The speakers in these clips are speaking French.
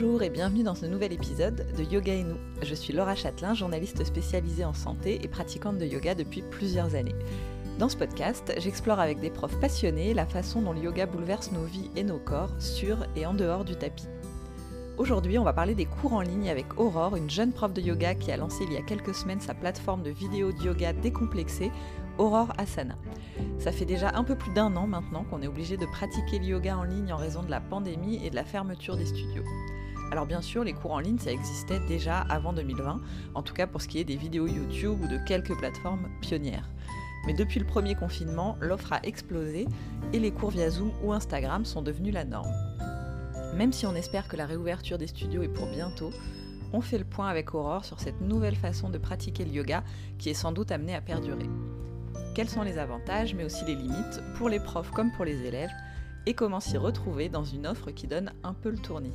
Bonjour et bienvenue dans ce nouvel épisode de Yoga et nous. Je suis Laura Châtelain, journaliste spécialisée en santé et pratiquante de yoga depuis plusieurs années. Dans ce podcast, j'explore avec des profs passionnés la façon dont le yoga bouleverse nos vies et nos corps sur et en dehors du tapis. Aujourd'hui, on va parler des cours en ligne avec Aurore, une jeune prof de yoga qui a lancé il y a quelques semaines sa plateforme de vidéos de yoga décomplexée, Aurore Asana. Ça fait déjà un peu plus d'un an maintenant qu'on est obligé de pratiquer le yoga en ligne en raison de la pandémie et de la fermeture des studios. Alors bien sûr, les cours en ligne, ça existait déjà avant 2020, en tout cas pour ce qui est des vidéos YouTube ou de quelques plateformes pionnières. Mais depuis le premier confinement, l'offre a explosé et les cours via Zoom ou Instagram sont devenus la norme. Même si on espère que la réouverture des studios est pour bientôt, on fait le point avec Aurore sur cette nouvelle façon de pratiquer le yoga qui est sans doute amenée à perdurer. Quels sont les avantages mais aussi les limites pour les profs comme pour les élèves et comment s'y retrouver dans une offre qui donne un peu le tournis?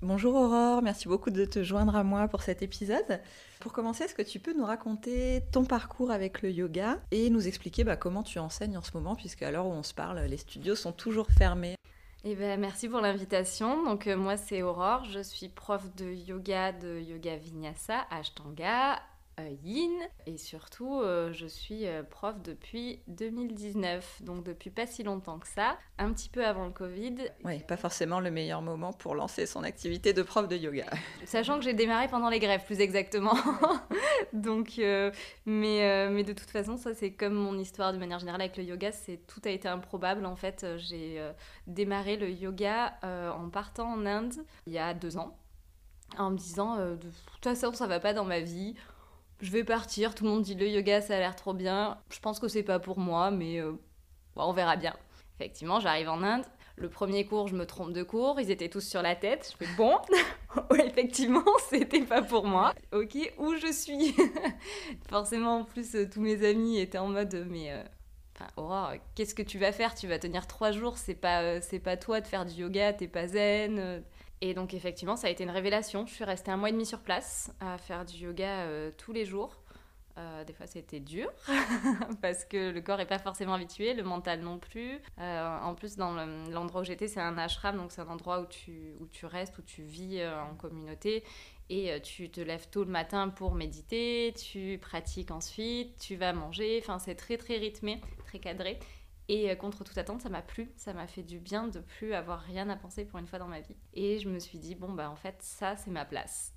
Bonjour Aurore, merci beaucoup de te joindre à moi pour cet épisode. Pour commencer, est-ce que tu peux nous raconter ton parcours avec le yoga et nous expliquer bah, comment tu enseignes en ce moment, puisque à l'heure où on se parle, les studios sont toujours fermés eh ben, merci pour l'invitation. Donc euh, moi c'est Aurore, je suis prof de yoga de Yoga Vinyasa, Ashtanga, yin. Et surtout euh, je suis euh, prof depuis 2019 donc depuis pas si longtemps que ça. Un petit peu avant le Covid. Oui pas forcément le meilleur moment pour lancer son activité de prof de yoga. Sachant que j'ai démarré pendant les grèves plus exactement. Donc mais mais de toute façon ça c'est comme mon histoire de manière générale avec le yoga c'est tout a été improbable. En fait j'ai démarré le yoga en partant en Inde il y a deux ans en me disant de toute façon ça va pas dans ma vie je vais partir, tout le monde dit le yoga ça a l'air trop bien. Je pense que c'est pas pour moi, mais euh, on verra bien. Effectivement, j'arrive en Inde. Le premier cours, je me trompe de cours, ils étaient tous sur la tête. Je fais bon, effectivement, c'était pas pour moi. Ok, où je suis? Forcément, en plus, euh, tous mes amis étaient en mode mais euh, Enfin, Aurore, qu'est-ce que tu vas faire? Tu vas tenir trois jours, c'est pas, c'est pas toi de faire du yoga, t'es pas zen. Et donc effectivement, ça a été une révélation. Je suis restée un mois et demi sur place à faire du yoga euh, tous les jours. Euh, des fois, c'était dur parce que le corps n'est pas forcément habitué, le mental non plus. Euh, en plus, dans l'endroit où j'étais, c'est un ashram, donc c'est un endroit où tu, où tu restes, où tu vis en communauté. Et tu te lèves tôt le matin pour méditer, tu pratiques ensuite, tu vas manger. Enfin, c'est très très rythmé, très cadré. Et euh, contre toute attente, ça m'a plu, ça m'a fait du bien de plus avoir rien à penser pour une fois dans ma vie. Et je me suis dit, bon, bah en fait, ça, c'est ma place.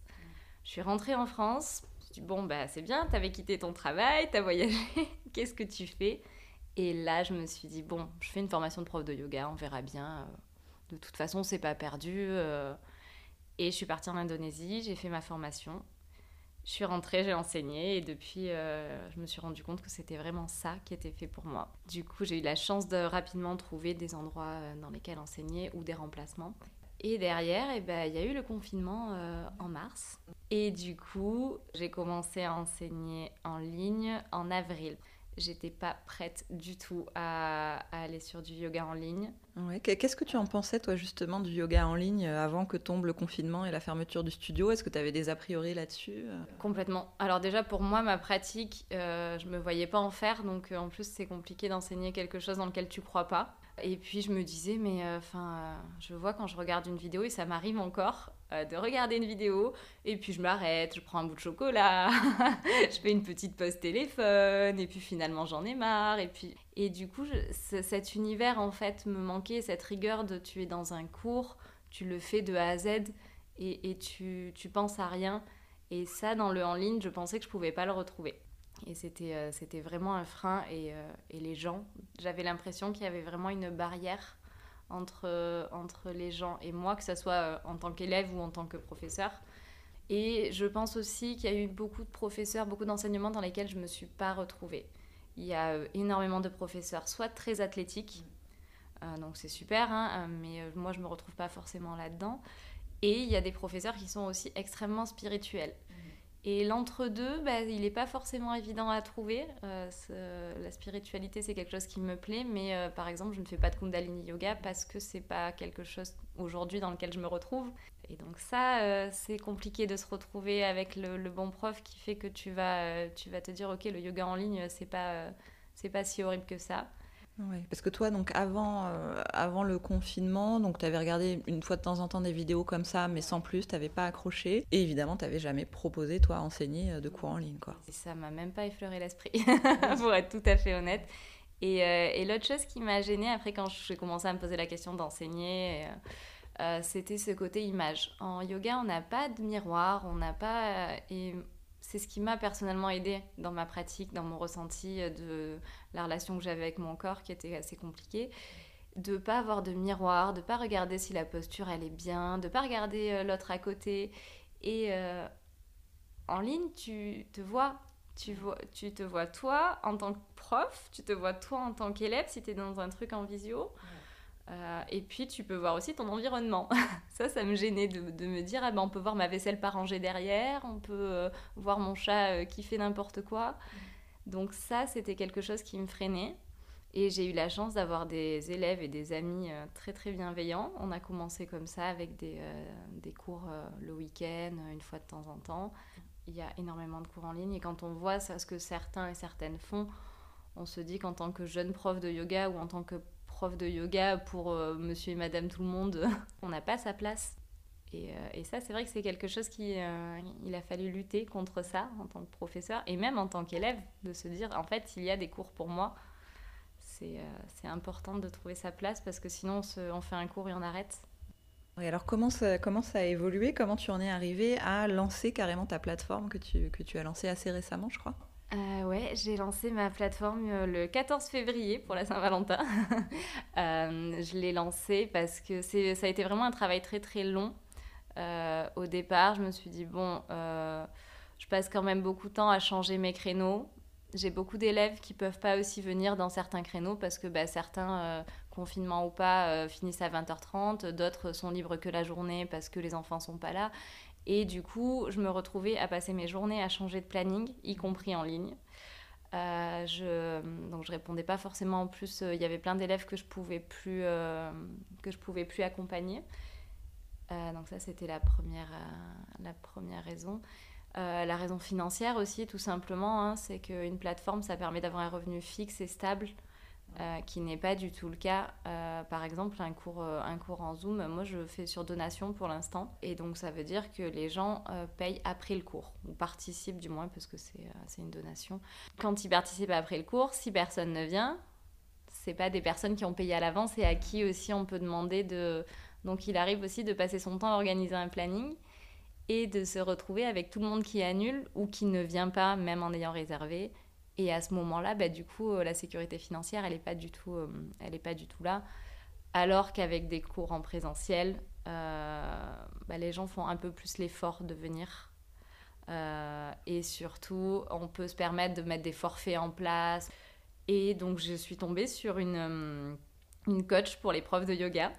Je suis rentrée en France, je me suis dit, bon, bah c'est bien, t'avais quitté ton travail, t'as voyagé, qu'est-ce que tu fais? Et là, je me suis dit, bon, je fais une formation de prof de yoga, on verra bien. De toute façon, c'est pas perdu. Euh. Et je suis partie en Indonésie, j'ai fait ma formation je suis rentrée, j'ai enseigné et depuis, euh, je me suis rendu compte que c'était vraiment ça qui était fait pour moi. Du coup, j'ai eu la chance de rapidement trouver des endroits euh, dans lesquels enseigner ou des remplacements. Et derrière, eh ben, il y a eu le confinement euh, en mars. Et du coup, j'ai commencé à enseigner en ligne en avril j'étais pas prête du tout à, aller sur du yoga en ligne. Ouais. Qu'est-ce que tu en pensais, toi, justement, du yoga en ligne euh, avant que tombe le confinement et la fermeture du studio? Est-ce que tu avais des a priori là-dessus euh? Complètement. Alors, déjà, pour moi, ma pratique, euh, je me voyais pas en faire. Donc, en plus, c'est compliqué d'enseigner quelque chose dans lequel tu crois pas. Et puis je me disais, mais enfin, euh, je vois quand je regarde une vidéo, et ça m'arrive encore euh, de regarder une vidéo, et puis je m'arrête, je prends un bout de chocolat, je fais une petite pause téléphone, et puis finalement j'en ai marre. Et, puis... et du coup, cet univers en fait me manquait, cette rigueur de tu es dans un cours, tu le fais de A à Z, et, et tu, tu penses à rien. Et ça, dans le en ligne, je pensais que je pouvais pas le retrouver. Et c'était, euh, c'était vraiment un frein. Et, euh, et les gens, j'avais l'impression qu'il y avait vraiment une barrière entre, euh, entre les gens et moi, que ce soit en tant qu'élève ou en tant que professeur. Et je pense aussi qu'il y a eu beaucoup de professeurs, beaucoup d'enseignements dans lesquels je ne me suis pas retrouvée. Il y a énormément de professeurs, soit très athlétiques, donc c'est super, hein, mais moi je ne me retrouve pas forcément là-dedans. Et il y a des professeurs qui sont aussi extrêmement spirituels. Et l'entre-deux, bah, il n'est pas forcément évident à trouver. Euh, la spiritualité, c'est quelque chose qui me plaît, mais euh, par exemple, je ne fais pas de Kundalini Yoga parce que c'est pas quelque chose aujourd'hui dans lequel je me retrouve. Et donc ça, euh, c'est compliqué de se retrouver avec le, bon prof qui fait que tu vas, tu vas te dire, ok, le yoga en ligne, c'est pas, c'est pas si horrible que ça. Ouais, parce que toi, donc avant, euh, avant le confinement, donc tu avais regardé une fois de temps en temps des vidéos comme ça, mais sans plus, tu n'avais pas accroché. Et évidemment, tu n'avais jamais proposé, toi, enseigner euh, de cours en ligne. Quoi. Et ça m'a même pas effleuré l'esprit, pour être tout à fait honnête. Et, euh, et l'autre chose qui m'a gênée après, quand j'ai commencé à me poser la question d'enseigner, c'était ce côté image. En yoga, on n'a pas de miroir, on n'a pas. et c'est ce qui m'a personnellement aidé dans ma pratique, dans mon ressenti de la relation que j'avais avec mon corps qui était assez compliquée. De pas avoir de miroir, de pas regarder si la posture elle est bien, de pas regarder euh, l'autre à côté. Et euh, en ligne, tu te vois, tu vois, tu te vois toi en tant que prof, tu te vois toi en tant qu'élève si tu es dans un truc en visio. Euh, et puis tu peux voir aussi ton environnement. ça, ça me gênait de, me dire, ah ben, on peut voir ma vaisselle pas rangée derrière, on peut euh, voir mon chat euh, qui fait n'importe quoi. Donc ça, c'était quelque chose qui me freinait. Et j'ai eu la chance d'avoir des élèves et des amis très très bienveillants. On a commencé comme ça avec des, des cours le week-end, une fois de temps en temps. Il y a énormément de cours en ligne et quand on voit ça, ce que certains et certaines font, on se dit qu'en tant que jeune prof de yoga ou en tant que prof de yoga pour euh, monsieur et madame tout le monde, on n'a pas sa place. Et, euh, et ça, c'est vrai que c'est quelque chose qui euh, il a fallu lutter contre ça en tant que professeur et même en tant qu'élève, de se dire en fait, il y a des cours pour moi. C'est important de trouver sa place parce que sinon, on, se, fait un cours et on arrête. Et alors, comment ça, comment ça a évolué? Comment tu en es arrivé à lancer carrément ta plateforme que tu, que tu as lancée assez récemment, je crois? Euh, ouais, j'ai lancé ma plateforme euh, le 14 février pour la Saint-Valentin. Euh, je l'ai lancée parce que ça a été vraiment un travail très très long. au départ, je me suis dit, bon, je passe quand même beaucoup de temps à changer mes créneaux. J'ai beaucoup d'élèves qui peuvent pas aussi venir dans certains créneaux parce que bah, certains, confinement ou pas, finissent à 20h30, d'autres sont libres que la journée parce que les enfants sont pas là. Et du coup, je me retrouvais à passer mes journées à changer de planning, y compris en ligne. Euh, je, donc je répondais pas forcément. En plus, euh, il y avait plein d'élèves que je pouvais plus euh, que je pouvais plus accompagner. donc ça, c'était la première la première raison. la raison financière aussi, tout simplement, hein, c'est qu'une plateforme, ça permet d'avoir un revenu fixe et stable euh, qui n'est pas du tout le cas. Euh, par exemple, un cours, euh, un cours en Zoom, moi je fais sur donation pour l'instant. Et donc ça veut dire que les gens payent après le cours, ou participent du moins, parce que c'est une donation. Quand ils participent après le cours, si personne ne vient, c'est pas des personnes qui ont payé à l'avance et à qui aussi on peut demander de. Donc il arrive aussi de passer son temps à organiser un planning et de se retrouver avec tout le monde qui annule ou qui ne vient pas, même en ayant réservé et à ce moment-là, bah, du coup, euh, la sécurité financière, elle n'est pas, du tout, euh, pas du tout là. Alors qu'avec des cours en présentiel, euh, bah, les gens font un peu plus l'effort de venir. et surtout, on peut se permettre de mettre des forfaits en place. Et donc, je suis tombée sur une, une coach pour les profs de yoga.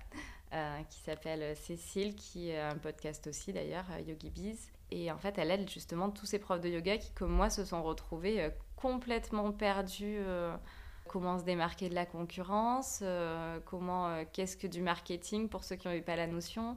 qui s'appelle Cécile, qui a un podcast aussi d'ailleurs, Yogi Bees. Et en fait, elle aide justement tous ces profs de yoga qui, comme moi, se sont retrouvés complètement perdu euh, comment se démarquer de la concurrence, euh, comment, euh, qu'est-ce que du marketing pour ceux qui n'ont pas la notion.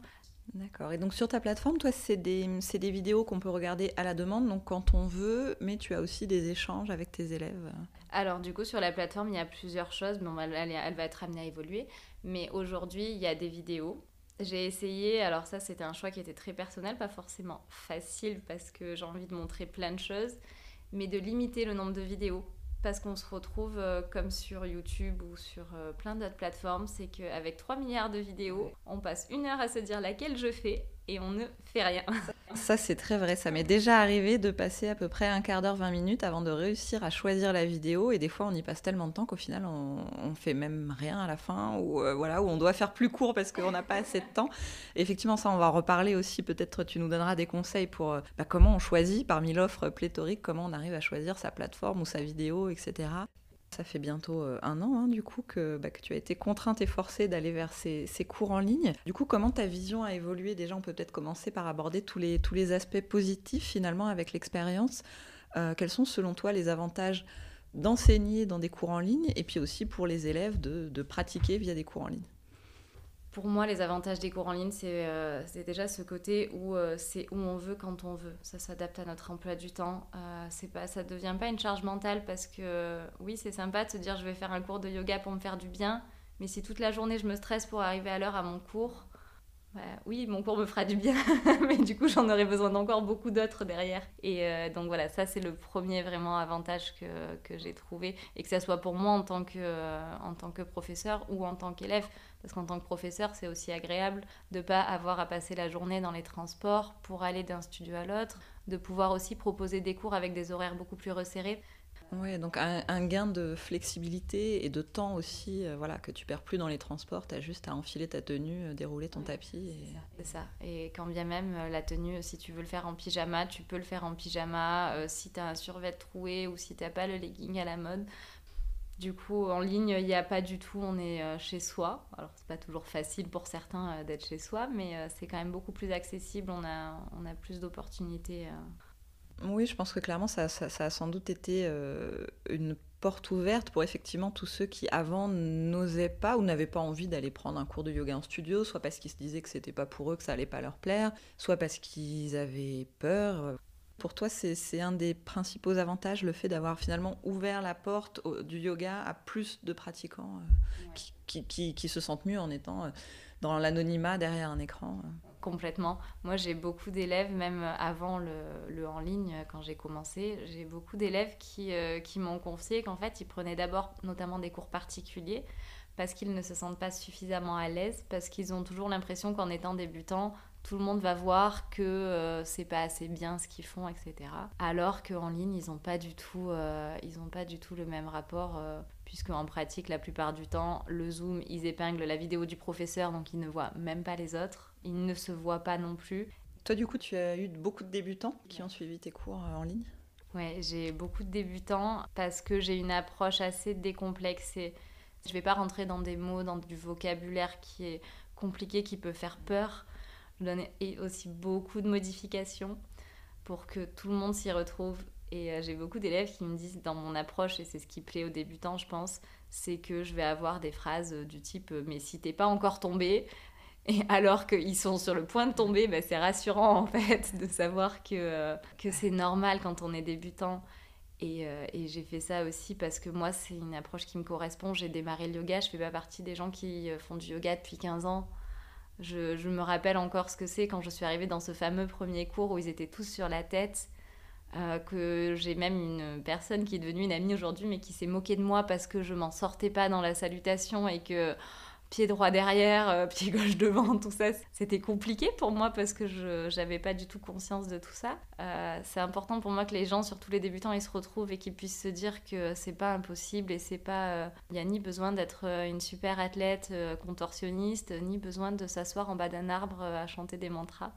D'accord. Et donc sur ta plateforme, toi, c'est des, des, vidéos qu'on peut regarder à la demande, donc quand on veut, mais tu as aussi des échanges avec tes élèves. Alors du coup, sur la plateforme, il y a plusieurs choses, mais elle, elle, va être amenée à évoluer. Mais aujourd'hui, il y a des vidéos. J'ai essayé, alors ça c'était un choix qui était très personnel, pas forcément facile parce que j'ai envie de montrer plein de choses mais de limiter le nombre de vidéos. Parce qu'on se retrouve euh, comme sur YouTube ou sur euh, plein d'autres plateformes, c'est qu'avec 3 milliards de vidéos, on passe une heure à se dire laquelle je fais et on ne fait rien. Ça, c'est très vrai. Ça m'est déjà arrivé de passer à peu près un quart d'heure, 20 minutes avant de réussir à choisir la vidéo. Et des fois, on y passe tellement de temps qu'au final, on, on fait même rien à la fin ou euh, voilà, où on doit faire plus court parce qu'on n'a pas assez de temps. effectivement, ça, on va en reparler aussi. Peut-être tu nous donneras des conseils pour euh, bah, comment on choisit parmi l'offre pléthorique, comment on arrive à choisir sa plateforme ou sa vidéo, etc. Ça fait bientôt euh, un an, hein, du coup, que, bah, que, tu as été contrainte et forcée d'aller vers ces, cours en ligne. Du coup, comment ta vision a évolué? Déjà, on peut peut-être commencer par aborder tous les, aspects positifs, finalement, avec l'expérience. Euh, quels sont, selon toi, les avantages d'enseigner dans des cours en ligne et puis aussi pour les élèves de pratiquer via des cours en ligne? Pour moi, les avantages des cours en ligne, c'est euh, déjà ce côté où euh, c'est où on veut quand on veut. Ça s'adapte à notre emploi du temps. Euh, pas, ça ne devient pas une charge mentale parce que oui, c'est sympa de se dire je vais faire un cours de yoga pour me faire du bien. Mais si toute la journée je me stresse pour arriver à l'heure à mon cours, bah oui, mon cours me fera du bien, mais du coup, j'en aurai besoin d'encore beaucoup d'autres derrière. Et donc voilà, ça, c'est le premier vraiment avantage que, que j'ai trouvé. Et que ça soit pour moi en tant que, en tant que professeur ou en tant qu'élève. Parce qu'en tant que professeur, c'est aussi agréable de ne pas avoir à passer la journée dans les transports pour aller d'un studio à l'autre, de pouvoir aussi proposer des cours avec des horaires beaucoup plus resserrés. Oui, donc un, gain de flexibilité et de temps aussi, euh, voilà, que tu perds plus dans les transports, tu as juste à enfiler ta tenue, euh, dérouler ton tapis. Et... C'est ça. Et quand bien même euh, la tenue, si tu veux le faire en pyjama, tu peux le faire en pyjama, si tu as un survêt troué ou si tu pas le legging à la mode. Du coup, en ligne, il n'y a pas du tout, on est chez soi. Alors, c'est pas toujours facile pour certains d'être chez soi, mais c'est quand même beaucoup plus accessible, on a, plus d'opportunités oui, je pense que clairement, ça, a sans doute été euh, une porte ouverte pour effectivement tous ceux qui avant n'osaient pas ou n'avaient pas envie d'aller prendre un cours de yoga en studio, soit parce qu'ils se disaient que c'était pas pour eux, que ça allait pas leur plaire, soit parce qu'ils avaient peur. Pour toi, c'est un des principaux avantages, le fait d'avoir finalement ouvert la porte du yoga à plus de pratiquants euh, qui, se sentent mieux en étant euh, dans l'anonymat derrière un écran complètement. Moi, j'ai beaucoup d'élèves, même avant le, en ligne, quand j'ai commencé, j'ai beaucoup d'élèves qui, euh, qui m'ont confié qu'en fait, ils prenaient d'abord notamment des cours particuliers parce qu'ils ne se sentent pas suffisamment à l'aise, parce qu'ils ont toujours l'impression qu'en étant débutant, tout le monde va voir que euh, c'est pas assez bien ce qu'ils font, etc. Alors qu'en ligne, ils n'ont pas du tout, euh, ils ont pas du tout le même rapport, puisque en pratique, la plupart du temps, le zoom, ils épinglent la vidéo du professeur, donc ils ne voient même pas les autres ils ne se voient pas non plus. Toi, du coup, tu as eu beaucoup de débutants qui ont suivi tes cours euh, en ligne? Ouais, j'ai beaucoup de débutants parce que j'ai une approche assez décomplexée. Je ne vais pas rentrer dans des mots, dans du vocabulaire qui est compliqué, qui peut faire peur. Je donne aussi beaucoup de modifications pour que tout le monde s'y retrouve. Et euh, j'ai beaucoup d'élèves qui me disent dans mon approche, et c'est ce qui plaît aux débutants, je pense, c'est que je vais avoir des phrases du type Mais si t'es pas encore tombé, et alors qu'ils sont sur le point de tomber, bah, c'est rassurant en fait de savoir que, euh, que c'est normal quand on est débutant. Et, euh, et j'ai fait ça aussi parce que moi, c'est une approche qui me correspond. J'ai démarré le yoga, je fais pas partie des gens qui euh, font du yoga depuis 15 ans. Je, me rappelle encore ce que c'est quand je suis arrivée dans ce fameux premier cours où ils étaient tous sur la tête. que j'ai même une personne qui est devenue une amie aujourd'hui, mais qui s'est moquée de moi parce que je m'en sortais pas dans la salutation et que pied droit derrière, euh, pied gauche devant, tout ça. C'était compliqué pour moi parce que je n'avais pas du tout conscience de tout ça. Euh, c'est important pour moi que les gens, surtout les débutants, ils se retrouvent et qu'ils puissent se dire que c'est pas impossible et c'est pas. Il euh, n'y a ni besoin d'être une super athlète contorsionniste, ni besoin de s'asseoir en bas d'un arbre à chanter des mantras.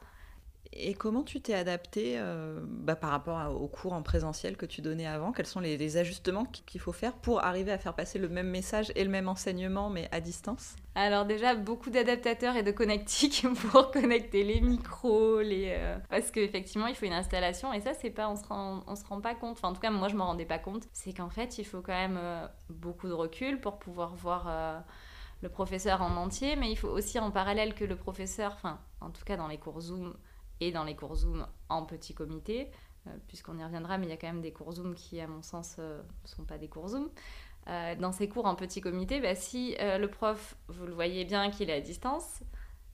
Et comment tu t'es adapté euh, bah, par rapport aux cours en présentiel que tu donnais avant? Quels sont les, ajustements qu'il faut faire pour arriver à faire passer le même message et le même enseignement, mais à distance? Alors déjà, beaucoup d'adaptateurs et de connectiques pour connecter les micros, les, euh, parce qu'effectivement, il faut une installation et ça, c'est pas, on se rend, on se rend pas compte. Enfin, en tout cas, moi, je m'en rendais pas compte. C'est qu'en fait, il faut quand même euh, beaucoup de recul pour pouvoir voir le professeur en entier, mais il faut aussi en parallèle que le professeur, enfin, en tout cas dans les cours Zoom et dans les cours Zoom en petit comité, euh, puisqu'on y reviendra, mais il y a quand même des cours Zoom qui, à mon sens, ne euh, sont pas des cours Zoom. Euh, dans ces cours en petit comité, bah, si le prof, vous le voyez bien qu'il est à distance,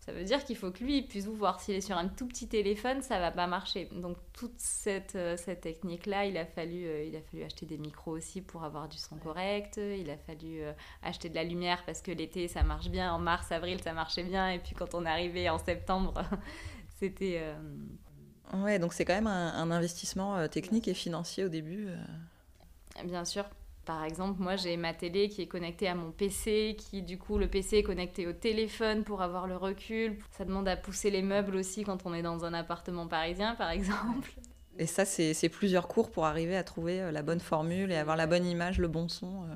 ça veut dire qu'il faut que lui puisse vous voir. S'il est sur un tout petit téléphone, ça va pas marcher. Donc toute cette, cette technique-là, il, a fallu, il a fallu acheter des micros aussi pour avoir du son correct. Il a fallu acheter de la lumière parce que l'été, ça marche bien. En mars, avril, ça marchait bien. Et puis quand on est arrivé en septembre, C'était. Euh, ouais, donc c'est quand même un, investissement euh, technique et financier au début. Euh. Bien sûr. Par exemple, moi j'ai ma télé qui est connectée à mon PC, qui du coup le PC est connecté au téléphone pour avoir le recul. Ça demande à pousser les meubles aussi quand on est dans un appartement parisien par exemple. Et ça, c'est plusieurs cours pour arriver à trouver la bonne formule et avoir la bonne image, le bon son.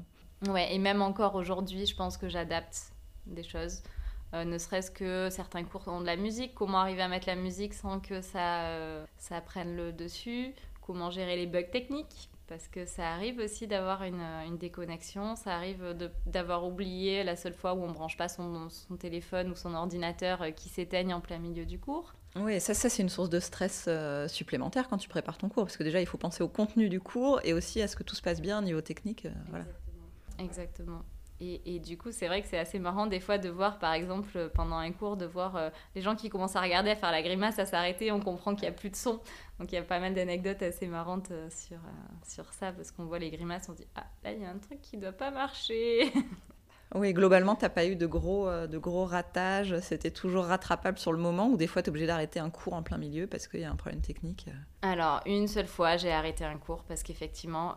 Ouais, et même encore aujourd'hui, je pense que j'adapte des choses. Euh, ne serait-ce que certains cours ont de la musique, comment arriver à mettre la musique sans que ça, euh, ça prenne le dessus, comment gérer les bugs techniques. parce que ça arrive aussi d'avoir une, déconnexion, ça arrive d'avoir oublié la seule fois où on branche pas son, téléphone ou son ordinateur euh, qui s'éteigne en plein milieu du cours. Oui, ça, ça c'est une source de stress euh, supplémentaire quand tu prépares ton cours, parce que déjà il faut penser au contenu du cours et aussi à ce que tout se passe bien au niveau technique. Voilà. Exactement. Et, du coup, c'est vrai que c'est assez marrant des fois de voir, par exemple, pendant un cours, de voir euh, les gens qui commencent à regarder, à faire la grimace, à s'arrêter, on comprend qu'il n'y a plus de son. Donc il y a pas mal d'anecdotes assez marrantes euh, sur, euh, sur ça, parce qu'on voit les grimaces, on dit, ah, là, il y a un truc qui ne doit pas marcher. Oui, globalement, tu n'as pas eu de gros, de gros ratages, c'était toujours rattrapable sur le moment, ou des fois tu es obligé d'arrêter un cours en plein milieu parce qu'il y a un problème technique Alors, une seule fois, j'ai arrêté un cours parce qu'effectivement,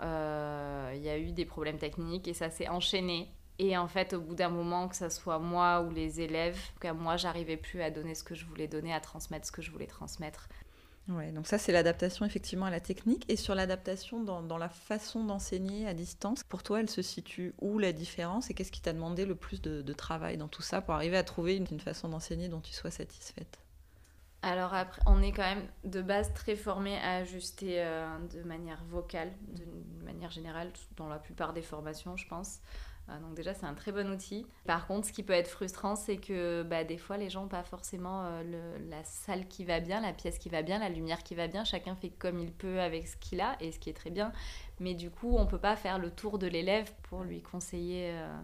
il y a eu des problèmes techniques et ça s'est enchaîné et en fait, au bout d'un moment, que ce soit moi ou les élèves, que moi, j'arrivais plus à donner ce que je voulais donner, à transmettre ce que je voulais transmettre. Ouais, donc ça, c'est l'adaptation effectivement à la technique. Et sur l'adaptation dans, dans, la façon d'enseigner à distance, pour toi, elle se situe où la différence? Et qu'est-ce qui t'a demandé le plus de, travail dans tout ça pour arriver à trouver une, façon d'enseigner dont tu sois satisfaite? Alors après, on est quand même de base très formé à ajuster euh, de manière vocale, de manière générale, dans la plupart des formations, je pense. Ah, donc déjà, c'est un très bon outil. Par contre, ce qui peut être frustrant, c'est que bah, des fois, les gens n'ont pas forcément euh, la salle qui va bien, la pièce qui va bien, la lumière qui va bien. Chacun fait comme il peut avec ce qu'il a, et ce qui est très bien. Mais du coup, on ne peut pas faire le tour de l'élève pour lui conseiller. Euh.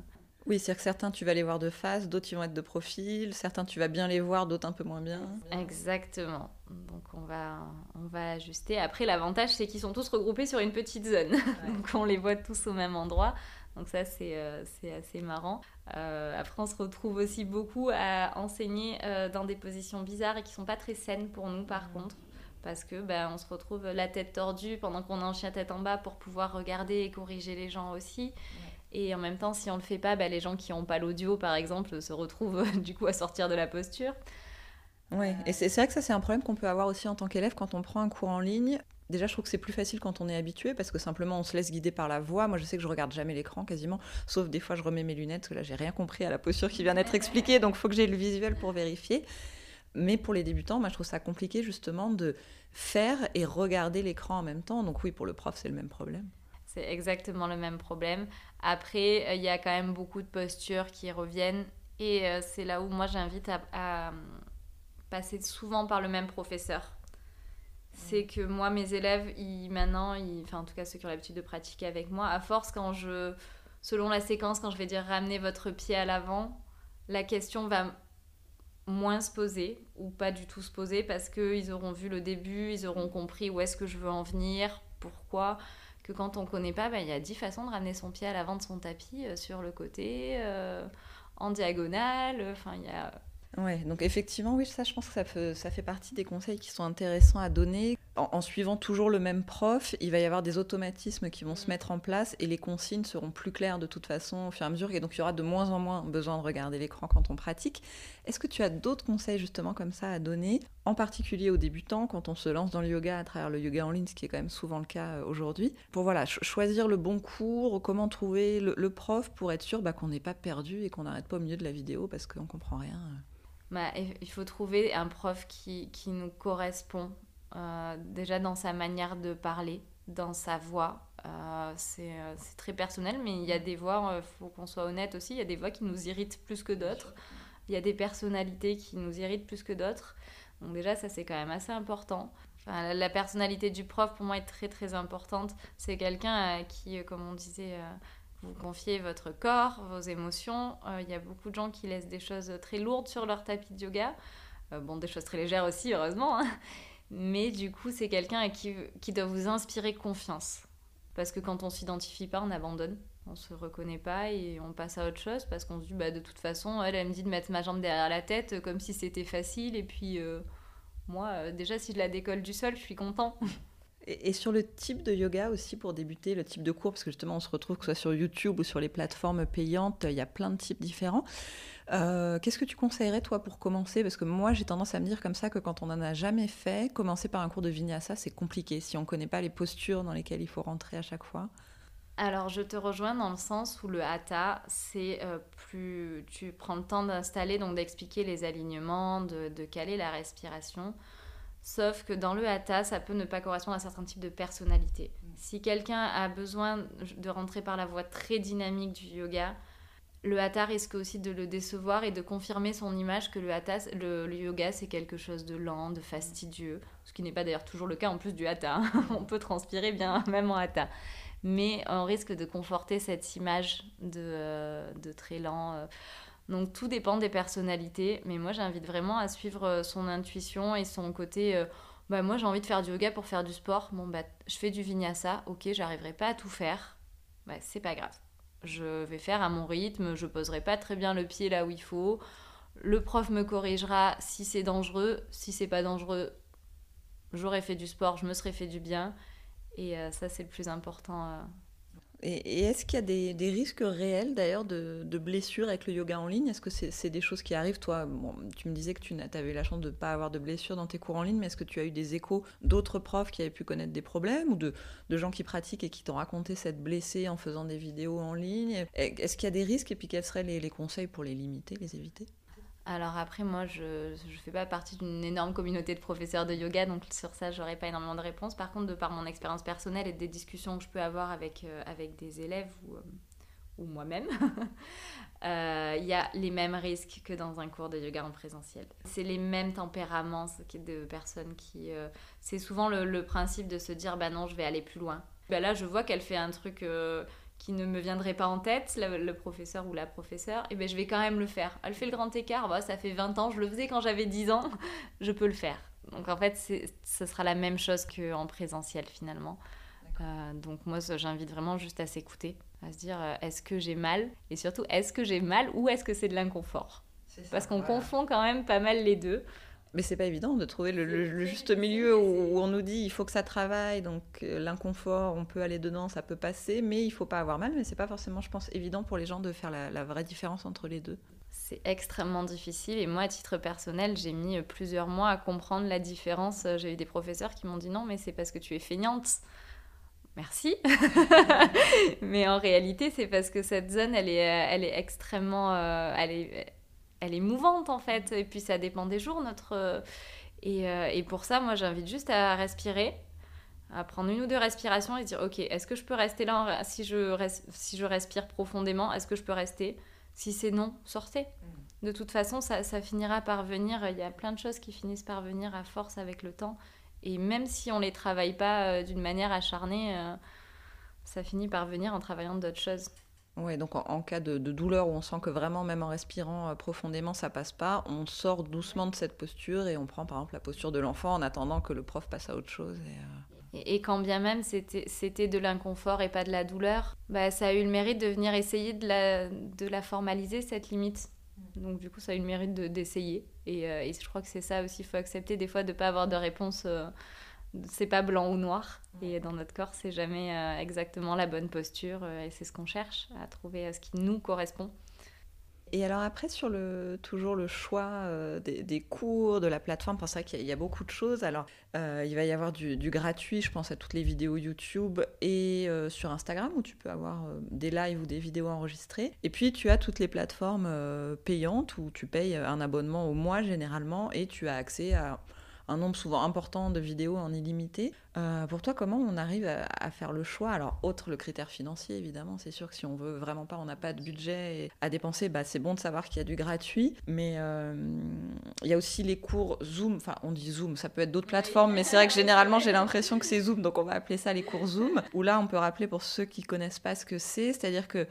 Oui, c'est-à-dire que certains, tu vas les voir de face, d'autres, ils vont être de profil, certains, tu vas bien les voir, d'autres un peu moins bien. Exactement. Donc, on va, on va ajuster. Après, l'avantage, c'est qu'ils sont tous regroupés sur une petite zone. donc, on les voit tous au même endroit. Donc ça, c'est euh, assez marrant. Euh, après, on se retrouve aussi beaucoup à enseigner euh, dans des positions bizarres et qui sont pas très saines pour nous, par contre. Parce que ben, on se retrouve la tête tordue pendant qu'on a un chien tête en bas pour pouvoir regarder et corriger les gens aussi. Et en même temps, si on le fait pas, ben, les gens qui n'ont pas l'audio, par exemple, se retrouvent du coup à sortir de la posture. Oui, et c'est vrai que ça, c'est un problème qu'on peut avoir aussi en tant qu'élève quand on prend un cours en ligne. Déjà, je trouve que c'est plus facile quand on est habitué parce que simplement on se laisse guider par la voix. Moi, je sais que je regarde jamais l'écran quasiment, sauf des fois je remets mes lunettes parce que là j'ai rien compris à la posture qui vient d'être expliquée, donc faut que j'ai le visuel pour vérifier. Mais pour les débutants, moi je trouve ça compliqué justement de faire et regarder l'écran en même temps. Donc oui, pour le prof, c'est le même problème. C'est exactement le même problème. Après, il y a quand même beaucoup de postures qui reviennent et euh, c'est là où moi j'invite à passer souvent par le même professeur c'est que moi, mes élèves, ils, maintenant, ils, enfin en tout cas ceux qui ont l'habitude de pratiquer avec moi, à force, quand je, selon la séquence, quand je vais dire ramener votre pied à l'avant, la question va moins se poser ou pas du tout se poser parce qu'ils auront vu le début, ils auront compris où est-ce que je veux en venir, pourquoi. Que quand on connaît pas, bah, il y a dix façons de ramener son pied à l'avant de son tapis, euh, sur le côté, euh, en diagonale. Enfin, il y a Ouais, donc effectivement, oui, ça, je pense que ça fait, ça fait partie des conseils qui sont intéressants à donner. En, suivant toujours le même prof, il va y avoir des automatismes qui vont se mettre en place et les consignes seront plus claires de toute façon au fur et à mesure. Et donc, il y aura de moins en moins besoin de regarder l'écran quand on pratique. Est-ce que tu as d'autres conseils justement comme ça à donner, en particulier aux débutants quand on se lance dans le yoga à travers le yoga en ligne, ce qui est quand même souvent le cas euh, aujourd'hui, pour voilà, choisir le bon cours, comment trouver le, prof pour être sûr bah, qu'on n'est pas perdu et qu'on n'arrête pas au milieu de la vidéo parce qu'on comprend rien bah, il faut trouver un prof qui, qui nous correspond euh, déjà dans sa manière de parler, dans sa voix. Euh, euh, c'est très personnel, mais il y a des voix, il faut qu'on soit honnête aussi, il y a des voix qui nous irritent plus que d'autres. Il y a des personnalités qui nous irritent plus que d'autres. Donc déjà, ça c'est quand même assez important. La personnalité du prof, pour moi, est très très importante. C'est quelqu'un qui, comme on disait vous confiez votre corps, vos émotions. Euh, il y a beaucoup de gens qui laissent des choses très lourdes sur leur tapis de yoga. Euh, bon, des choses très légères aussi, heureusement. Hein. Mais du coup, c'est quelqu'un qui, qui doit vous inspirer confiance. Parce que quand on s'identifie pas, on abandonne. On se reconnaît pas et on passe à autre chose parce qu'on se dit, bah, de toute façon, elle, elle me dit de mettre ma jambe derrière la tête comme si c'était facile. Et puis, euh, moi, déjà, si je la décolle du sol, je suis content. Et, sur le type de yoga aussi pour débuter, le type de cours, parce que justement on se retrouve que ce soit sur YouTube ou sur les plateformes payantes, il y a plein de types différents. Euh, qu'est-ce que tu conseillerais toi pour commencer? Parce que moi j'ai tendance à me dire comme ça que quand on n'en a jamais fait, commencer par un cours de vinyasa c'est compliqué si on ne connaît pas les postures dans lesquelles il faut rentrer à chaque fois. Alors je te rejoins dans le sens où le hatha, c'est euh, plus tu prends le temps d'installer, donc d'expliquer les alignements, de, caler la respiration. Sauf que dans le hatha, ça peut ne pas correspondre à certains types de personnalités. Si quelqu'un a besoin de rentrer par la voie très dynamique du yoga, le hatha risque aussi de le décevoir et de confirmer son image que le hatha, le, yoga, c'est quelque chose de lent, de fastidieux, ce qui n'est pas d'ailleurs toujours le cas en plus du hatha. Hein. on peut transpirer bien même en hatha. Mais on risque de conforter cette image de, euh, très lent. Euh. Donc tout dépend des personnalités, mais moi j'invite vraiment à suivre euh, son intuition et son côté. bah moi j'ai envie de faire du yoga pour faire du sport. Bon bah je fais du vinyasa, ok j'arriverai pas à tout faire, bah c'est pas grave je vais faire à mon rythme, je poserai pas très bien le pied là où il faut. Le prof me corrigera si c'est dangereux, si c'est pas dangereux, j'aurais fait du sport, je me serais fait du bien. Et euh, ça, c'est le plus important et, est-ce qu'il y a des, risques réels d'ailleurs de, blessures avec le yoga en ligne? Est-ce que c'est des choses qui arrivent? Toi, tu me disais que tu avais la chance de ne pas avoir de blessures dans tes cours en ligne, mais est-ce que tu as eu des échos d'autres profs qui avaient pu connaître des problèmes ou de, gens qui pratiquent et qui t'ont raconté cette blessée en faisant des vidéos en ligne? Est-ce qu'il y a des risques et puis quels seraient les conseils pour les limiter, les éviter? Alors après, moi, je ne fais pas partie d'une énorme communauté de professeurs de yoga, donc sur ça, j'aurais pas énormément de réponses. Par contre, de par mon expérience personnelle et des discussions que je peux avoir avec, euh, avec des élèves ou, euh, ou moi-même, euh, il y a les mêmes risques que dans un cours de yoga en présentiel. C'est les mêmes tempéraments de personnes qui... c'est souvent le, principe de se dire, bah non, je vais aller plus loin. Bah là, je vois qu'elle fait un truc qui ne me viendrait pas en tête, le, professeur ou la professeure, et eh ben je vais quand même le faire. Elle fait le grand écart, bah, ça fait 20 ans, je le faisais quand j'avais 10 ans, je peux le faire. Donc en fait, ce sera la même chose qu'en présentiel finalement. Euh, donc moi, j'invite vraiment juste à s'écouter, à se dire euh, est-ce que j'ai mal? Et surtout, est-ce que j'ai mal ou est-ce que c'est de l'inconfort? Parce qu'on confond quand même pas mal les deux. Mais c'est pas évident de trouver le, juste milieu où, on nous dit il faut que ça travaille, donc euh, l'inconfort, on peut aller dedans, ça peut passer, mais il faut pas avoir mal. Mais c'est pas forcément, je pense, évident pour les gens de faire la, vraie différence entre les deux. C'est extrêmement difficile et moi, à titre personnel, j'ai mis plusieurs mois à comprendre la différence. J'ai eu des professeurs qui m'ont dit non, mais c'est parce que tu es feignante. Merci. mais en réalité, c'est parce que cette zone, elle est, elle est extrêmement, euh, elle est, elle est mouvante en fait. Et puis ça dépend des jours, notre. Euh, euh, et, pour ça, moi, j'invite juste à respirer, à prendre une ou deux respirations et dire Ok, est-ce que je peux rester là si je, si je respire profondément Est-ce que je peux rester? Si c'est non, sortez. Mm. De toute façon, ça, finira par venir. Il y a plein de choses qui finissent par venir à force avec le temps. Et même si on ne les travaille pas euh, d'une manière acharnée, ça finit par venir en travaillant d'autres choses. Oui, donc en, cas de, douleur où on sent que vraiment, même en respirant euh, profondément, ça passe pas, on sort doucement de cette posture et on prend par exemple la posture de l'enfant en attendant que le prof passe à autre chose. Et, euh, quand bien même c'était de l'inconfort et pas de la douleur, bah, ça a eu le mérite de venir essayer de la, de la formaliser, cette limite. Donc du coup, ça a eu le mérite d'essayer. et, euh, et, je crois que c'est ça aussi, il faut accepter des fois de ne pas avoir de réponse c'est pas blanc ou noir. Et dans notre corps, c'est jamais euh, exactement la bonne posture. Euh, et c'est ce qu'on cherche, à trouver euh, ce qui nous correspond. Et alors après, sur le, toujours le choix des, cours, de la plateforme, c'est vrai qu'il y, a beaucoup de choses. Alors, il va y avoir du, gratuit, je pense à toutes les vidéos YouTube et sur Instagram où tu peux avoir des lives ou des vidéos enregistrées. Et puis, tu as toutes les plateformes payantes où tu payes un abonnement au mois généralement et tu as accès à un nombre souvent important de vidéos en illimité. Euh, pour toi, comment on arrive à, faire le choix Alors, autre le critère financier, évidemment, c'est sûr que si on veut vraiment pas, on n'a pas de budget à dépenser, bah, c'est bon de savoir qu'il y a du gratuit. Mais euh, il y a aussi les cours Zoom, enfin, on dit Zoom, ça peut être d'autres plateformes, mais c'est vrai que généralement, j'ai l'impression que c'est Zoom, donc on va appeler ça les cours Zoom, où là, on peut rappeler pour ceux qui connaissent pas ce que c'est, c'est-à-dire que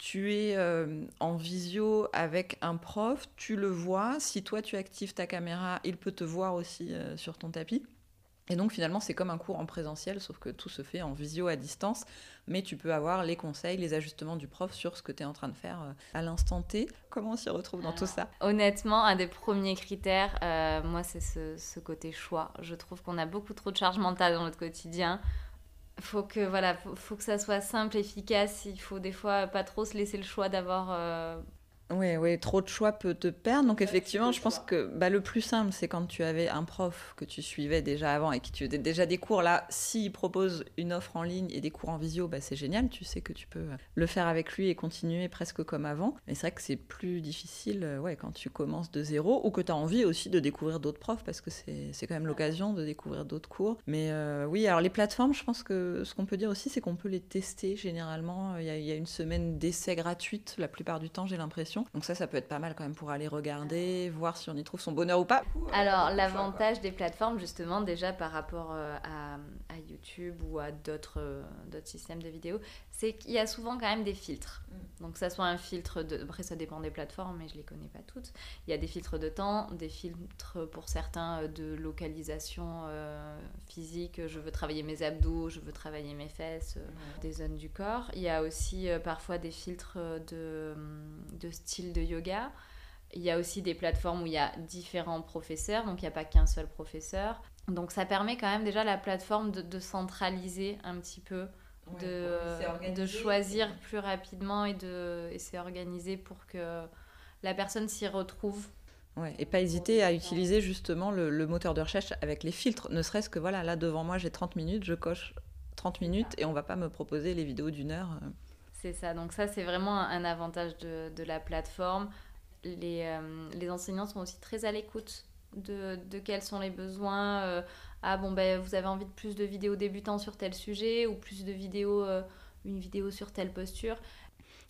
tu es euh, en visio avec un prof, tu le vois, si toi tu actives ta caméra, il peut te voir aussi euh, sur ton tapis. Et donc finalement c'est comme un cours en présentiel, sauf que tout se fait en visio à distance, mais tu peux avoir les conseils, les ajustements du prof sur ce que tu es en train de faire euh, à l'instant T. Comment on s'y retrouve dans tout ça? Honnêtement, un des premiers critères, moi c'est ce, ce, côté choix. Je trouve qu'on a beaucoup trop de charge mentale dans notre quotidien faut que voilà faut, que ça soit simple efficace. Il faut des fois pas trop se laisser le choix d'avoir euh, Oui, ouais, trop de choix peut te perdre. Donc effectivement, je pense que bah, le plus simple, c'est quand tu avais un prof que tu suivais déjà avant et qui tu faisais déjà des cours. Là, s'il propose une offre en ligne et des cours en visio, bah, c'est génial. Tu sais que tu peux le faire avec lui et continuer presque comme avant. Mais c'est vrai que c'est plus difficile euh, ouais, quand tu commences de zéro ou que tu as envie aussi de découvrir d'autres profs parce que c'est quand même l'occasion de découvrir d'autres cours. Mais euh, oui, alors les plateformes, je pense que ce qu'on peut dire aussi, c'est qu'on peut les tester généralement. Il y, a, il y a une semaine d'essai gratuite la plupart du temps, j'ai l'impression. Donc ça, ça peut être pas mal quand même pour aller regarder, voir si on y trouve son bonheur ou pas. Alors l'avantage des plateformes, justement, déjà par rapport euh, à, YouTube ou à d'autres euh, d'autres systèmes de vidéos, c'est qu'il y a souvent quand même des filtres. Mm. Donc ça soit un filtre de... Après ça dépend des plateformes, mais je les connais pas toutes. Il y a des filtres de temps, des filtres pour certains euh, de localisation physique. Je veux travailler mes abdos, je veux travailler mes fesses, mm. des zones du corps. Il y a aussi parfois des filtres de, de style style de yoga. Il y a aussi des plateformes où il y a différents professeurs, donc il n'y a pas qu'un seul professeur. Donc ça permet quand même déjà la plateforme de, centraliser un petit peu, de, de, choisir plus rapidement et de et c'est organisé pour que la personne s'y retrouve. Ouais, et pas hésiter à utiliser justement le, le, moteur de recherche avec les filtres, ne serait-ce que voilà, là devant moi j'ai 30 minutes, je coche 30 minutes et on va pas me proposer les vidéos d'une heure. C'est ça, donc ça c'est vraiment un avantage de, de la plateforme. Les, euh, les, enseignants sont aussi très à l'écoute de, de, quels sont les besoins. Euh, ah bon, ben, vous avez envie de plus de vidéos débutants sur tel sujet ou plus de vidéos, euh, une vidéo sur telle posture.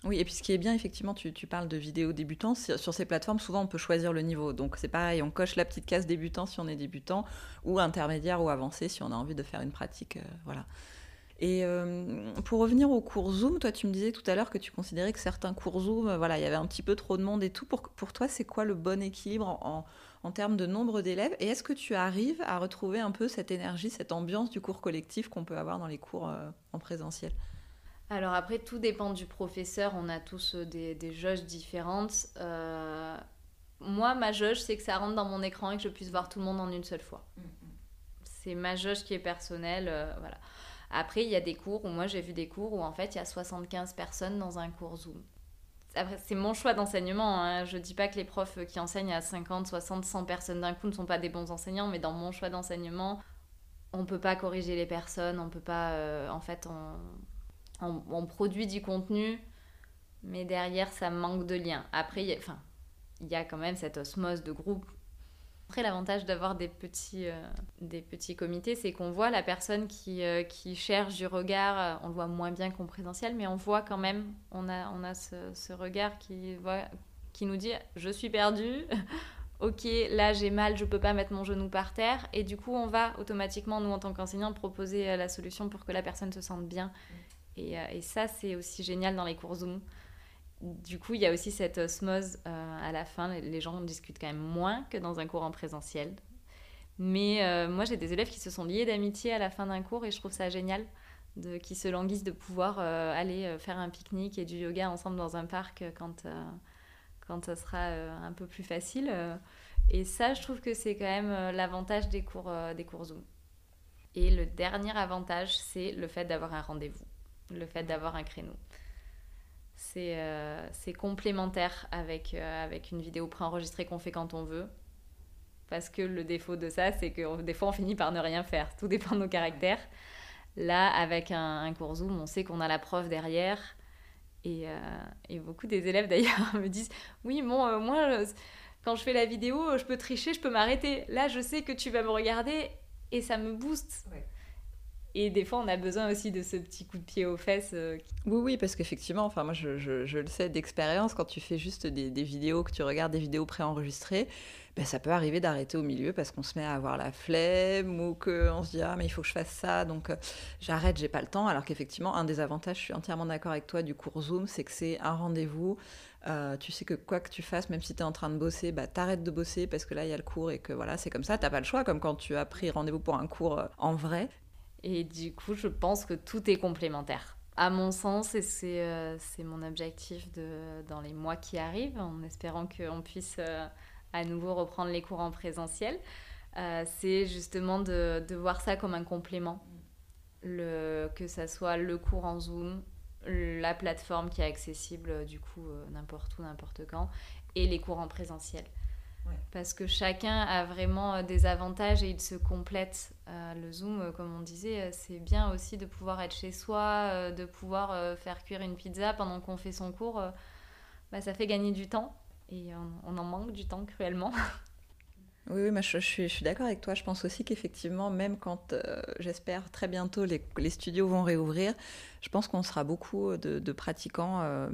Oui, et puis ce qui est bien, effectivement, tu, tu parles de vidéos débutants. Sur ces plateformes, souvent, on peut choisir le niveau. Donc, c'est pareil, on coche la petite case débutant si on est débutant, ou intermédiaire ou avancé si on a envie de faire une pratique. voilà. Et euh, pour revenir aux cours Zoom, toi tu me disais tout à l'heure que tu considérais que certains cours Zoom, euh, voilà, il y avait un petit peu trop de monde et tout. Pour, pour toi, c'est quoi le bon équilibre en, en termes de nombre d'élèves? Et est-ce que tu arrives à retrouver un peu cette énergie, cette ambiance du cours collectif qu'on peut avoir dans les cours euh, en présentiel? Alors après, tout dépend du professeur. On a tous des, des jauges différentes. moi, ma jauge, c'est que ça rentre dans mon écran et que je puisse voir tout le monde en une seule fois. Mm, mm. C'est ma jauge qui est personnelle. voilà. Après, il y a des cours où moi j'ai vu des cours où en fait il y a 75 personnes dans un cours Zoom. Après, c'est mon choix d'enseignement. Hein. Je dis pas que les profs qui enseignent à 50, 60, 100 personnes d'un coup ne sont pas des bons enseignants, mais dans mon choix d'enseignement, on peut pas corriger les personnes, on peut pas. Euh, en fait, on, produit du contenu, mais derrière ça manque de lien. Après, il y a quand même cette osmose de groupe après, l'avantage d'avoir des, petits, euh, des petits comités, c'est qu'on voit la personne qui, euh, qui cherche du regard, euh, on le voit moins bien qu'en présentiel, mais on voit quand même, on a, on a ce, ce regard qui, voit, qui nous dit Je suis perdu, ok, là j'ai mal, je peux pas mettre mon genou par terre. Et du coup, on va automatiquement, nous en tant qu'enseignants, proposer la solution pour que la personne se sente bien. Et, et ça, c'est aussi génial dans les cours Zoom du coup, il y a aussi cette osmose euh, à la fin. Les gens discutent quand même moins que dans un cours en présentiel. Mais euh, moi, j'ai des élèves qui se sont liés d'amitié à la fin d'un cours et je trouve ça génial, de, qui se languissent de pouvoir euh, aller faire un pique-nique et du yoga ensemble dans un parc quand, quand ça sera un peu plus facile. Et ça, je trouve que c'est quand même l'avantage des cours, des cours Zoom. Et le dernier avantage, c'est le fait d'avoir un rendez-vous, le fait d'avoir un créneau c'est euh, complémentaire avec, euh, avec une vidéo préenregistrée qu'on fait quand on veut. Parce que le défaut de ça, c'est que des fois, on finit par ne rien faire. Tout dépend de nos caractères. Là, avec un, un cours Zoom, on sait qu'on a la preuve derrière. Et, euh, et beaucoup des élèves, d'ailleurs, me disent Oui, bon, moi, quand je fais la vidéo, je peux tricher, je peux m'arrêter. Là, je sais que tu vas me regarder et ça me booste. Et des fois, on a besoin aussi de ce petit coup de pied aux fesses. Euh, oui, oui, parce qu'effectivement, enfin, moi, je, le sais d'expérience, quand tu fais juste des, des, vidéos, que tu regardes des vidéos préenregistrées, ben, ça peut arriver d'arrêter au milieu parce qu'on se met à avoir la flemme ou qu'on se dit ah mais il faut que je fasse ça donc euh, j'arrête j'ai pas le temps. Alors qu'effectivement un des avantages je suis entièrement d'accord avec toi du cours Zoom c'est que c'est un rendez-vous. Euh, tu sais que quoi que tu fasses même si tu es en train de bosser bah t'arrêtes de bosser parce que là il y a le cours et que voilà c'est comme ça. T'as pas le choix comme quand tu as pris rendez-vous pour un cours en vrai et du coup, je pense que tout est complémentaire. À mon sens, et c'est euh, mon objectif de, dans les mois qui arrivent, en espérant qu'on puisse euh, à nouveau reprendre les cours en présentiel, euh, c'est justement de, de, voir ça comme un complément. Le, que ça soit le cours en Zoom la plateforme qui est accessible du coup n'importe où, n'importe quand, et les cours en présentiel. Parce que chacun a vraiment des avantages et ils se complètent. le Zoom, comme on disait, c'est bien aussi de pouvoir être chez soi, de pouvoir faire cuire une pizza pendant qu'on fait son cours. Bah, ça fait gagner du temps et on en manque du temps cruellement. Oui, oui je, suis, je suis d'accord avec toi. Je pense aussi qu'effectivement, même quand euh, j'espère très bientôt les, les, studios vont réouvrir, je pense qu'on sera beaucoup de, pratiquants euh,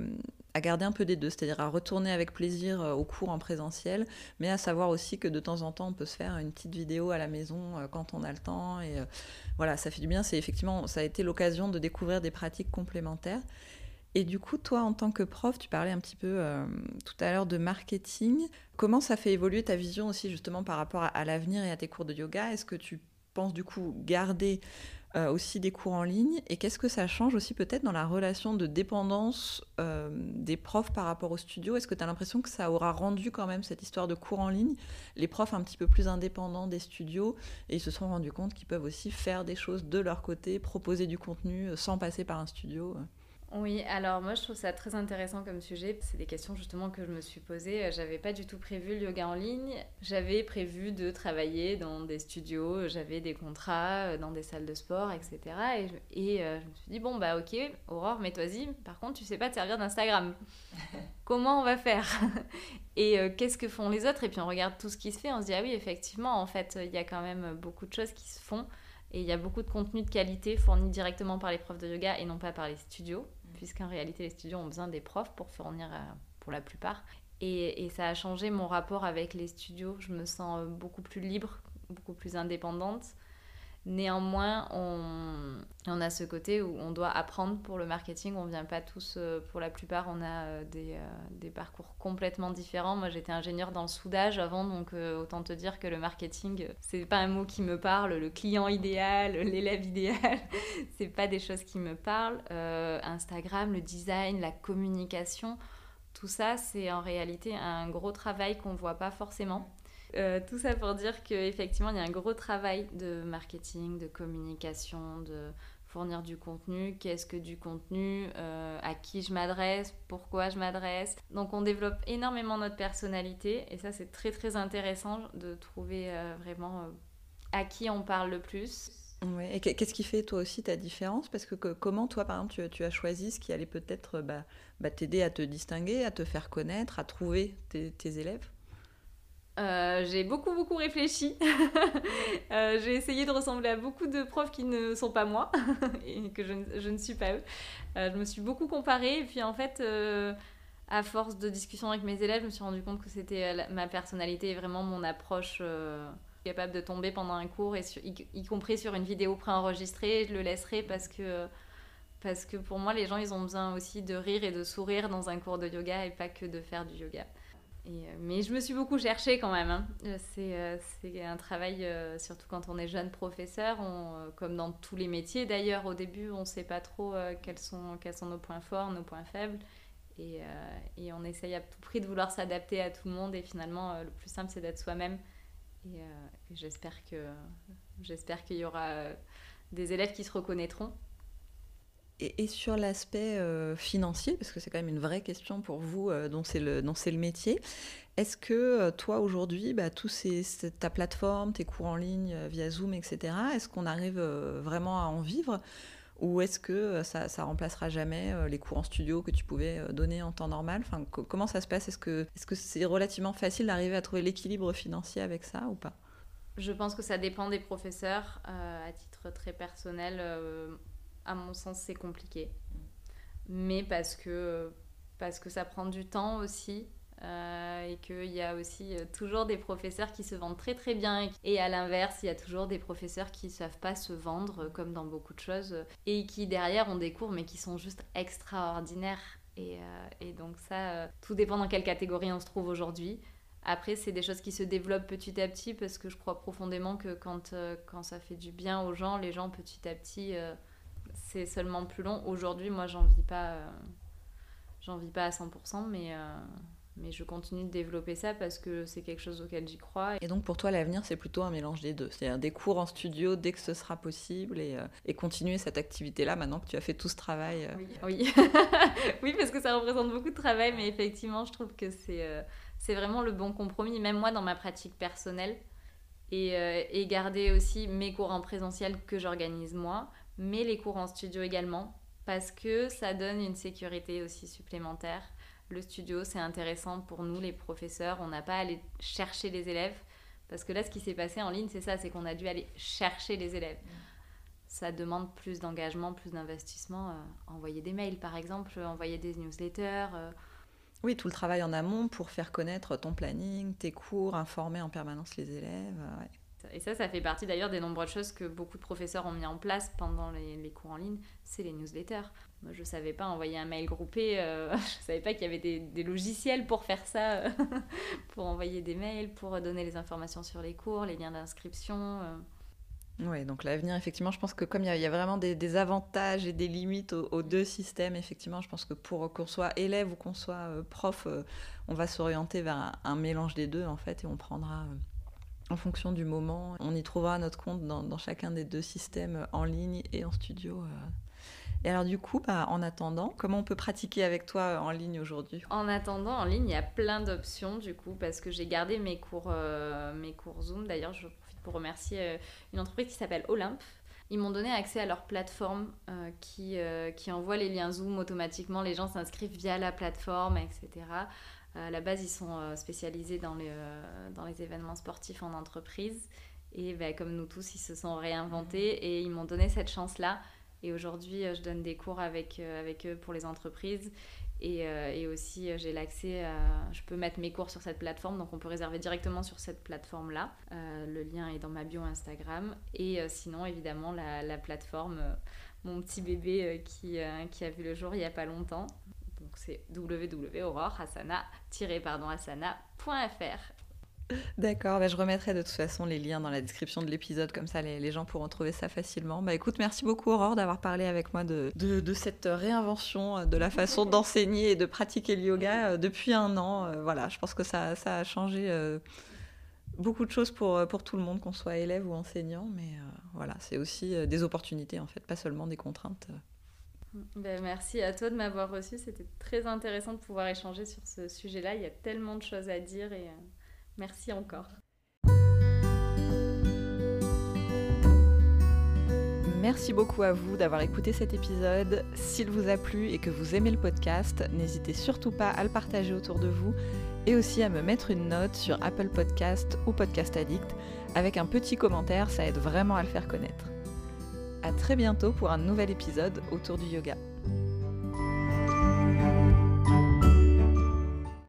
à garder un peu des deux, c'est-à-dire à retourner avec plaisir euh, au cours en présentiel, mais à savoir aussi que de temps en temps, on peut se faire une petite vidéo à la maison quand on a le temps. Et voilà, ça fait du bien. C'est effectivement, ça a été l'occasion de découvrir des pratiques complémentaires. Et du coup, toi, en tant que prof, tu parlais un petit peu euh, tout à l'heure de marketing. Comment ça fait évoluer ta vision aussi justement par rapport à, l'avenir et à tes cours de yoga? Est-ce que tu penses du coup garder euh, aussi des cours en ligne. Et qu'est-ce que ça change aussi peut-être dans la relation de dépendance euh, des profs par rapport au studio? Est-ce que tu as l'impression que ça aura rendu quand même cette histoire de cours en ligne? Les profs un petit peu plus indépendants des studios et ils se sont rendus compte qu'ils peuvent aussi faire des choses de leur côté, proposer du contenu sans passer par un studio oui, alors moi je trouve ça très intéressant comme sujet. C'est des questions justement que je me suis posées. J'avais pas du tout prévu le yoga en ligne. J'avais prévu de travailler dans des studios, j'avais des contrats euh, dans des salles de sport, etc. Et, euh, je me suis dit, bon bah ok, Aurore, mets-toi-y. Par contre, tu sais pas te servir d'Instagram. Comment on va faire? Et euh, qu'est-ce que font les autres? Et puis on regarde tout ce qui se fait, on se dit, ah oui, effectivement, en fait, il y a quand même beaucoup de choses qui se font. Et il y a beaucoup de contenu de qualité fourni directement par les profs de yoga et non pas par les studios puisqu'en réalité les studios ont besoin des profs pour fournir euh, pour la plupart. Et, et, ça a changé mon rapport avec les studios. Je me sens beaucoup plus libre, beaucoup plus indépendante. Néanmoins, on, a ce côté où on doit apprendre pour le marketing. On ne vient pas tous, euh, pour la plupart, on a des, des parcours complètement différents. Moi, j'étais ingénieure dans le soudage avant, donc autant te dire que le marketing, c'est pas un mot qui me parle. Le client idéal, l'élève idéal, c'est pas des choses qui me parlent. Instagram, le design, la communication, tout ça, c'est en réalité un gros travail qu'on voit pas forcément. Euh, tout ça pour dire qu'effectivement, il y a un gros travail de marketing, de communication, de fournir du contenu, qu'est-ce que du contenu, euh, à qui je m'adresse, pourquoi je m'adresse? Donc on développe énormément notre personnalité et ça c'est très très intéressant de trouver euh, vraiment à qui on parle le plus. Et qu'est-ce qui fait toi aussi ta différence? Parce que, comment toi par exemple tu, as choisi ce qui allait peut-être bah, bah, t'aider à te distinguer, à te faire connaître, à trouver tes élèves? Euh, j'ai beaucoup beaucoup réfléchi. Euh, j'ai essayé de ressembler à beaucoup de profs qui ne sont pas moi et que je, je ne suis pas eux. Euh, je me suis beaucoup comparée et puis en fait, à force de discussion avec mes élèves, je me suis rendu compte que c'était ma personnalité et vraiment mon approche capable de tomber pendant un cours et y, compris sur une vidéo préenregistrée, je le laisserai parce que parce que pour moi les gens ils ont besoin aussi de rire et de sourire dans un cours de yoga et pas que de faire du yoga. Euh, mais je me suis beaucoup cherchée quand même. Hein. Euh, euh, c'est un travail, surtout quand on est jeune professeur, comme dans tous les métiers d'ailleurs, au début on ne sait pas trop quels, sont, nos points forts, nos points faibles. Et, on essaye à tout prix de vouloir s'adapter à tout le monde. Et finalement, le plus simple, c'est d'être soi-même. Et j'espère qu'il y aura des élèves qui se reconnaîtront et, sur l'aspect euh, financier, parce que c'est quand même une vraie question pour vous, euh, dont c'est le, métier, est-ce que euh, toi aujourd'hui, bah, ta plateforme, tes cours en ligne via Zoom, etc., est-ce qu'on arrive vraiment à en vivre ou est-ce que ça, ça remplacera jamais les cours en studio que tu pouvais donner en temps normal? Enfin, Comment ça se passe? Est-ce que c'est -ce c'est relativement facile d'arriver à trouver l'équilibre financier avec ça ou pas? Je pense que ça dépend des professeurs. à titre très personnel, à mon sens, c'est compliqué. Mais parce que, parce que ça prend du temps aussi. Euh, et qu'il y a aussi euh, toujours des professeurs qui se vendent très très bien et à l'inverse il y a toujours des professeurs qui ne savent pas se vendre comme dans beaucoup de choses et qui derrière ont des cours mais qui sont juste extraordinaires et, euh, et donc ça tout dépend dans quelle catégorie on se trouve aujourd'hui après c'est des choses qui se développent petit à petit parce que je crois profondément que quand, quand ça fait du bien aux gens les gens petit à petit c'est seulement plus long. Aujourd'hui, moi, j'en vis pas, euh, j'en vis pas à 100%, mais, euh, mais je continue de développer ça parce que c'est quelque chose auquel j'y crois. Et donc pour toi, l'avenir, c'est plutôt un mélange des deux. C'est-à-dire des cours en studio dès que ce sera possible et, euh, et continuer cette activité-là maintenant que tu as fait tout ce travail. Oui, oui. oui, parce que ça représente beaucoup de travail, mais effectivement, je trouve que c'est c'est vraiment le bon compromis. Même moi, dans ma pratique personnelle, euh, et, garder aussi mes cours en présentiel que j'organise moi, mais les cours en studio également, parce que ça donne une sécurité aussi supplémentaire. Le studio, c'est intéressant pour nous, les professeurs. On n'a pas à aller chercher les élèves, parce que là, ce qui s'est passé en ligne, c'est ça, c'est qu'on a dû aller chercher les élèves. Ça demande plus d'engagement, plus d'investissement. Euh, envoyer des mails, par exemple, envoyer des newsletters. Euh, oui, tout le travail en amont pour faire connaître ton planning, tes cours, informer en permanence les élèves. Euh, Et ça, ça fait partie d'ailleurs des nombreuses choses que beaucoup de professeurs ont mis en place pendant les, cours en ligne, c'est les newsletters. Moi, je ne savais pas envoyer un mail groupé, euh, je ne savais pas qu'il y avait des, logiciels pour faire ça, pour envoyer des mails, pour donner les informations sur les cours, les liens d'inscription. Euh. Oui, donc l'avenir, effectivement, je pense que comme il y, a vraiment des, avantages et des limites aux, deux systèmes, effectivement, je pense que pour qu'on soit élève ou qu'on soit euh, prof, euh, on va s'orienter vers un, mélange des deux, en fait, et on prendra en fonction du moment, on y trouvera notre compte dans, chacun des deux systèmes, en ligne et en studio. Et alors du coup, bah, en attendant, comment on peut pratiquer avec toi en ligne aujourd'hui? En attendant, en ligne, il y a plein d'options du coup, parce que j'ai gardé mes cours, mes cours Zoom. D'ailleurs, je pour remercier euh, une entreprise qui s'appelle Olympe. Ils m'ont donné accès à leur plateforme euh, qui, euh, qui envoie les liens Zoom automatiquement. Les gens s'inscrivent via la plateforme, etc. à la base, ils sont spécialisés dans les, dans les événements sportifs en entreprise. Et ben, comme nous tous, ils se sont réinventés et ils m'ont donné cette chance-là. Et aujourd'hui, je donne des cours avec, avec eux pour les entreprises. Euh, et, aussi, euh, j'ai l'accès à. Je peux mettre mes cours sur cette plateforme, donc on peut réserver directement sur cette plateforme-là. Euh, le lien est dans ma bio Instagram. Et sinon, évidemment, la, plateforme, mon petit bébé qui, qui a vu le jour il n'y a pas longtemps. C'est www.aurore-asana-asana.fr. D'accord, bah, je remettrai de toute façon les liens dans la description de l'épisode, comme ça les, gens pourront trouver ça facilement. Bah écoute, merci beaucoup Aurore d'avoir parlé avec moi de, de, cette réinvention euh, de la façon d'enseigner et de pratiquer le yoga euh, depuis un an. Euh, voilà, je pense que ça, ça a changé beaucoup de choses pour, pour tout le monde, qu'on soit élève ou enseignant, mais voilà, c'est aussi des opportunités en fait, pas seulement des contraintes. Ben, merci à toi de m'avoir reçu, c'était très intéressant de pouvoir échanger sur ce sujet-là, il y a tellement de choses à dire et... Merci encore. Merci beaucoup à vous d'avoir écouté cet épisode. S'il vous a plu et que vous aimez le podcast, n'hésitez surtout pas à le partager autour de vous et aussi à me mettre une note sur Apple Podcast ou Podcast Addict. Avec un petit commentaire, ça aide vraiment à le faire connaître. À très bientôt pour un nouvel épisode autour du yoga.